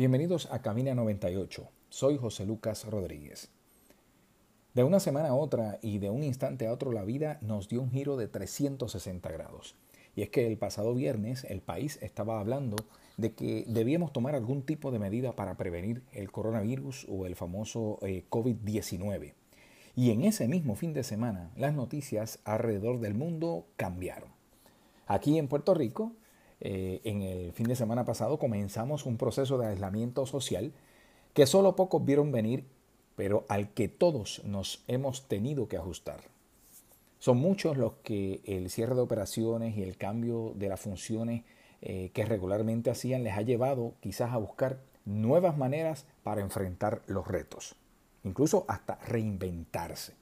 Bienvenidos a Camina 98. Soy José Lucas Rodríguez. De una semana a otra y de un instante a otro la vida nos dio un giro de 360 grados. Y es que el pasado viernes el país estaba hablando de que debíamos tomar algún tipo de medida para prevenir el coronavirus o el famoso eh, COVID-19. Y en ese mismo fin de semana las noticias alrededor del mundo cambiaron. Aquí en Puerto Rico eh, en el fin de semana pasado comenzamos un proceso de aislamiento social que solo pocos vieron venir, pero al que todos nos hemos tenido que ajustar. Son muchos los que el cierre de operaciones y el cambio de las funciones eh, que regularmente hacían les ha llevado quizás a buscar nuevas maneras para enfrentar los retos, incluso hasta reinventarse.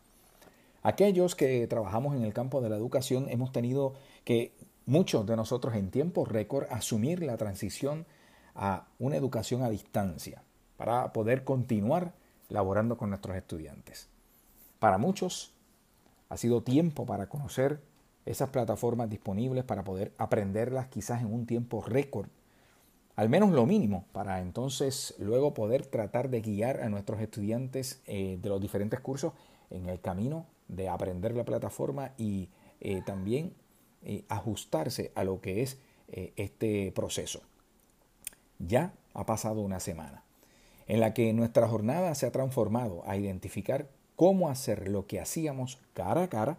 Aquellos que trabajamos en el campo de la educación hemos tenido que muchos de nosotros en tiempo récord asumir la transición a una educación a distancia para poder continuar laborando con nuestros estudiantes. Para muchos ha sido tiempo para conocer esas plataformas disponibles para poder aprenderlas quizás en un tiempo récord, al menos lo mínimo, para entonces luego poder tratar de guiar a nuestros estudiantes eh, de los diferentes cursos en el camino de aprender la plataforma y eh, también ajustarse a lo que es eh, este proceso. Ya ha pasado una semana en la que nuestra jornada se ha transformado a identificar cómo hacer lo que hacíamos cara a cara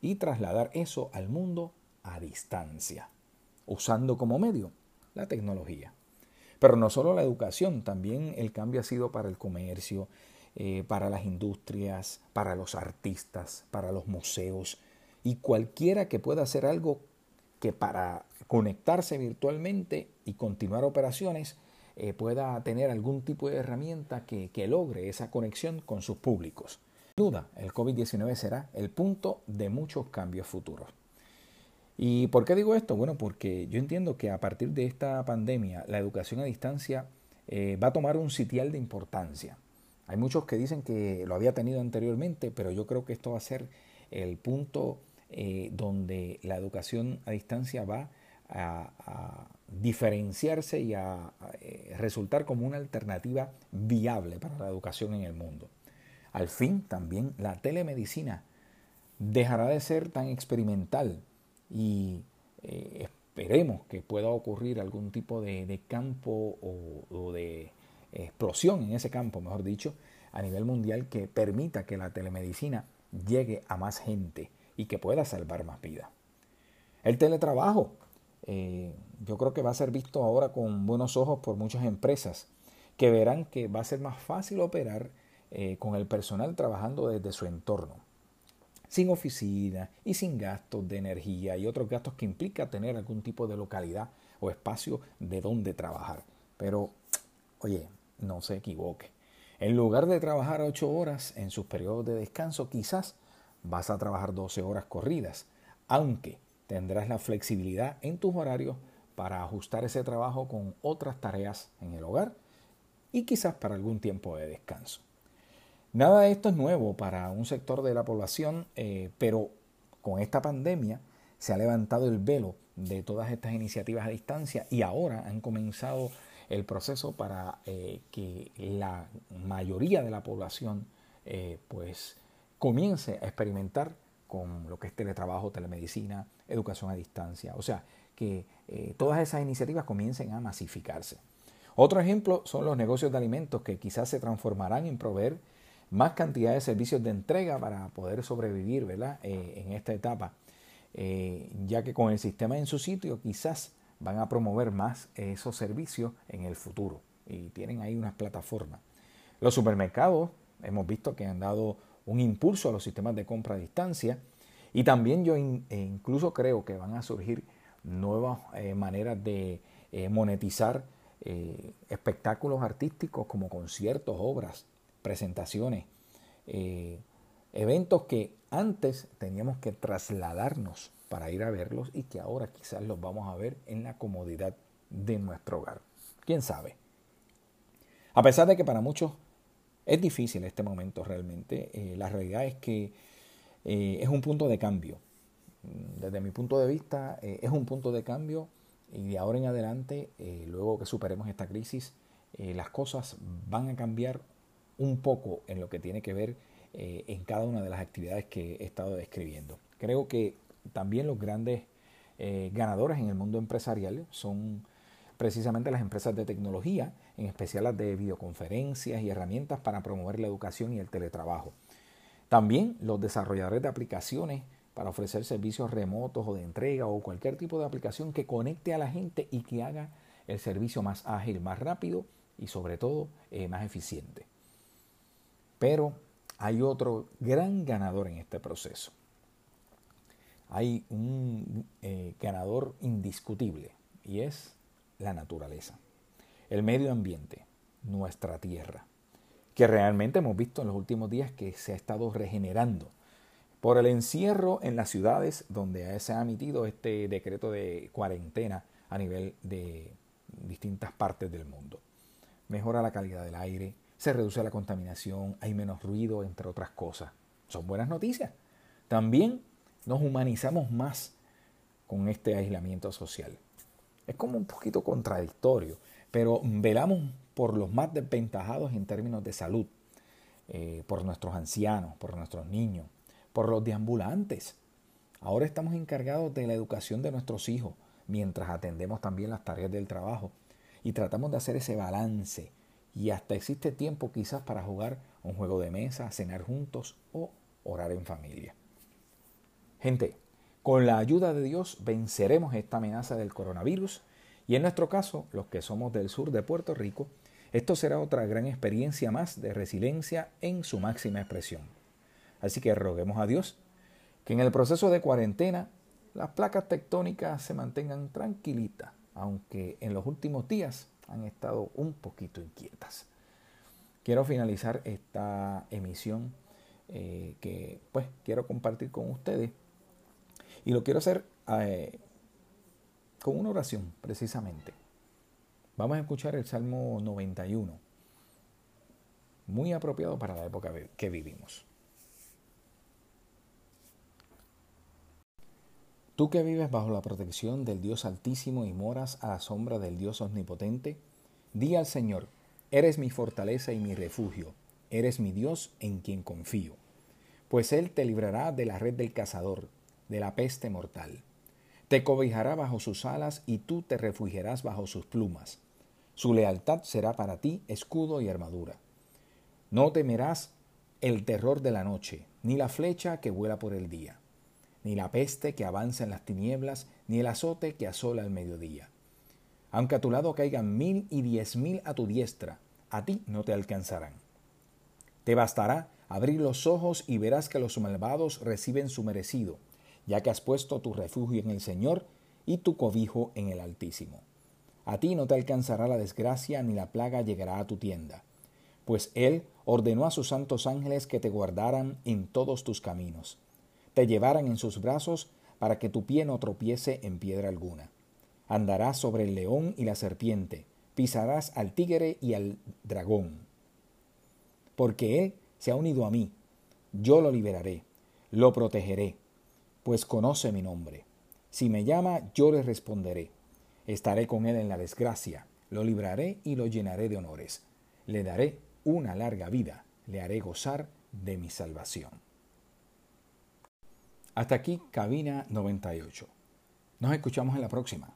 y trasladar eso al mundo a distancia, usando como medio la tecnología. Pero no solo la educación, también el cambio ha sido para el comercio, eh, para las industrias, para los artistas, para los museos, y cualquiera que pueda hacer algo que para conectarse virtualmente y continuar operaciones eh, pueda tener algún tipo de herramienta que, que logre esa conexión con sus públicos. Sin duda, el COVID-19 será el punto de muchos cambios futuros. ¿Y por qué digo esto? Bueno, porque yo entiendo que a partir de esta pandemia la educación a distancia eh, va a tomar un sitial de importancia. Hay muchos que dicen que lo había tenido anteriormente, pero yo creo que esto va a ser el punto eh, donde la educación a distancia va a, diferenciarse y a, eh, resultar como una alternativa viable para la educación en el mundo. Al fin, también la telemedicina dejará de ser tan experimental y eh, esperemos que pueda ocurrir algún tipo de, campo o, de explosión en ese campo, mejor dicho, a nivel mundial que permita que la telemedicina llegue a más gente y que pueda salvar más vidas. El teletrabajo, eh, yo creo que va a ser visto ahora con buenos ojos por muchas empresas que verán que va a ser más fácil operar eh, con el personal trabajando desde su entorno, sin oficina y sin gastos de energía y otros gastos que implica tener algún tipo de localidad o espacio de donde trabajar. Pero, oye, no se equivoque. En lugar de trabajar ocho horas en sus periodos de descanso, quizás vas a trabajar 12 horas corridas, aunque tendrás la flexibilidad en tus horarios para ajustar ese trabajo con otras tareas en el hogar y quizás para algún tiempo de descanso. Nada de esto es nuevo para un sector de la población, eh, pero con esta pandemia se ha levantado el velo de todas estas iniciativas a distancia y ahora han comenzado el proceso para eh, que la mayoría de la población eh, pues comience a experimentar con lo que es teletrabajo, telemedicina, educación a distancia. O sea, que eh, todas esas iniciativas comiencen a masificarse. Otro ejemplo son los negocios de alimentos que quizás se transformarán en proveer más cantidad de servicios de entrega para poder sobrevivir ¿verdad? Eh, en esta etapa, eh, ya que con el sistema en su sitio quizás van a promover más esos servicios en el futuro y tienen ahí unas plataformas. Los supermercados hemos visto que han dado un impulso a los sistemas de compra a distancia y también yo e incluso creo que van a surgir nuevas eh, maneras de eh, monetizar eh, espectáculos artísticos como conciertos, obras, presentaciones, eventos que antes teníamos que trasladarnos para ir a verlos y que ahora quizás los vamos a ver en la comodidad de nuestro hogar. ¿Quién sabe? A pesar de que para muchos es difícil este momento realmente. Eh, la realidad es que eh, es un punto de cambio. Desde mi punto de vista, eh, es un punto de cambio y de ahora en adelante, luego que superemos esta crisis, las cosas van a cambiar un poco en lo que tiene que ver en cada una de las actividades que he estado describiendo. Creo que también los grandes ganadores en el mundo empresarial son precisamente las empresas de tecnología, en especial las de videoconferencias y herramientas para promover la educación y el teletrabajo. También los desarrolladores de aplicaciones para ofrecer servicios remotos o de entrega o cualquier tipo de aplicación que conecte a la gente y que haga el servicio más ágil, más rápido y sobre todo eh, más eficiente. Pero hay otro gran ganador en este proceso. Hay un eh, ganador indiscutible y es la naturaleza, el medio ambiente, nuestra tierra, que realmente hemos visto en los últimos días que se ha estado regenerando por el encierro en las ciudades donde se ha emitido este decreto de cuarentena a nivel de distintas partes del mundo. Mejora la calidad del aire, se reduce la contaminación, hay menos ruido, entre otras cosas. Son buenas noticias. También nos humanizamos más con este aislamiento social. Es como un poquito contradictorio, pero velamos por los más desventajados en términos de salud, eh, por nuestros ancianos, por nuestros niños, por los deambulantes. Ahora estamos encargados de la educación de nuestros hijos, mientras atendemos también las tareas del trabajo y tratamos de hacer ese balance y hasta existe tiempo quizás para jugar un juego de mesa, cenar juntos o orar en familia. Gente, con la ayuda de Dios venceremos esta amenaza del coronavirus y en nuestro caso, los que somos del sur de Puerto Rico, esto será otra gran experiencia más de resiliencia en su máxima expresión. Así que roguemos a Dios que en el proceso de cuarentena las placas tectónicas se mantengan tranquilitas, aunque en los últimos días han estado un poquito inquietas. Quiero finalizar esta emisión eh, que pues quiero compartir con ustedes y lo quiero hacer eh, con una oración, precisamente. Vamos a escuchar el Salmo 91, muy apropiado para la época que vivimos. Tú que vives bajo la protección del Dios Altísimo y moras a la sombra del Dios Omnipotente, di al Señor, eres mi fortaleza y mi refugio, eres mi Dios en quien confío, pues Él te librará de la red del cazador de la peste mortal. Te cobijará bajo sus alas y tú te refugiarás bajo sus plumas. Su lealtad será para ti escudo y armadura. No temerás el terror de la noche, ni la flecha que vuela por el día, ni la peste que avanza en las tinieblas, ni el azote que asola el mediodía. Aunque a tu lado caigan mil y diez mil a tu diestra, a ti no te alcanzarán. Te bastará abrir los ojos y verás que los malvados reciben su merecido ya que has puesto tu refugio en el Señor y tu cobijo en el Altísimo. A ti no te alcanzará la desgracia ni la plaga llegará a tu tienda, pues Él ordenó a sus santos ángeles que te guardaran en todos tus caminos, te llevaran en sus brazos para que tu pie no tropiece en piedra alguna. Andarás sobre el león y la serpiente, pisarás al tigre y al dragón. Porque Él se ha unido a mí, yo lo liberaré, lo protegeré pues conoce mi nombre. Si me llama, yo le responderé. Estaré con él en la desgracia, lo libraré y lo llenaré de honores. Le daré una larga vida, le haré gozar de mi salvación. Hasta aquí, cabina 98. Nos escuchamos en la próxima.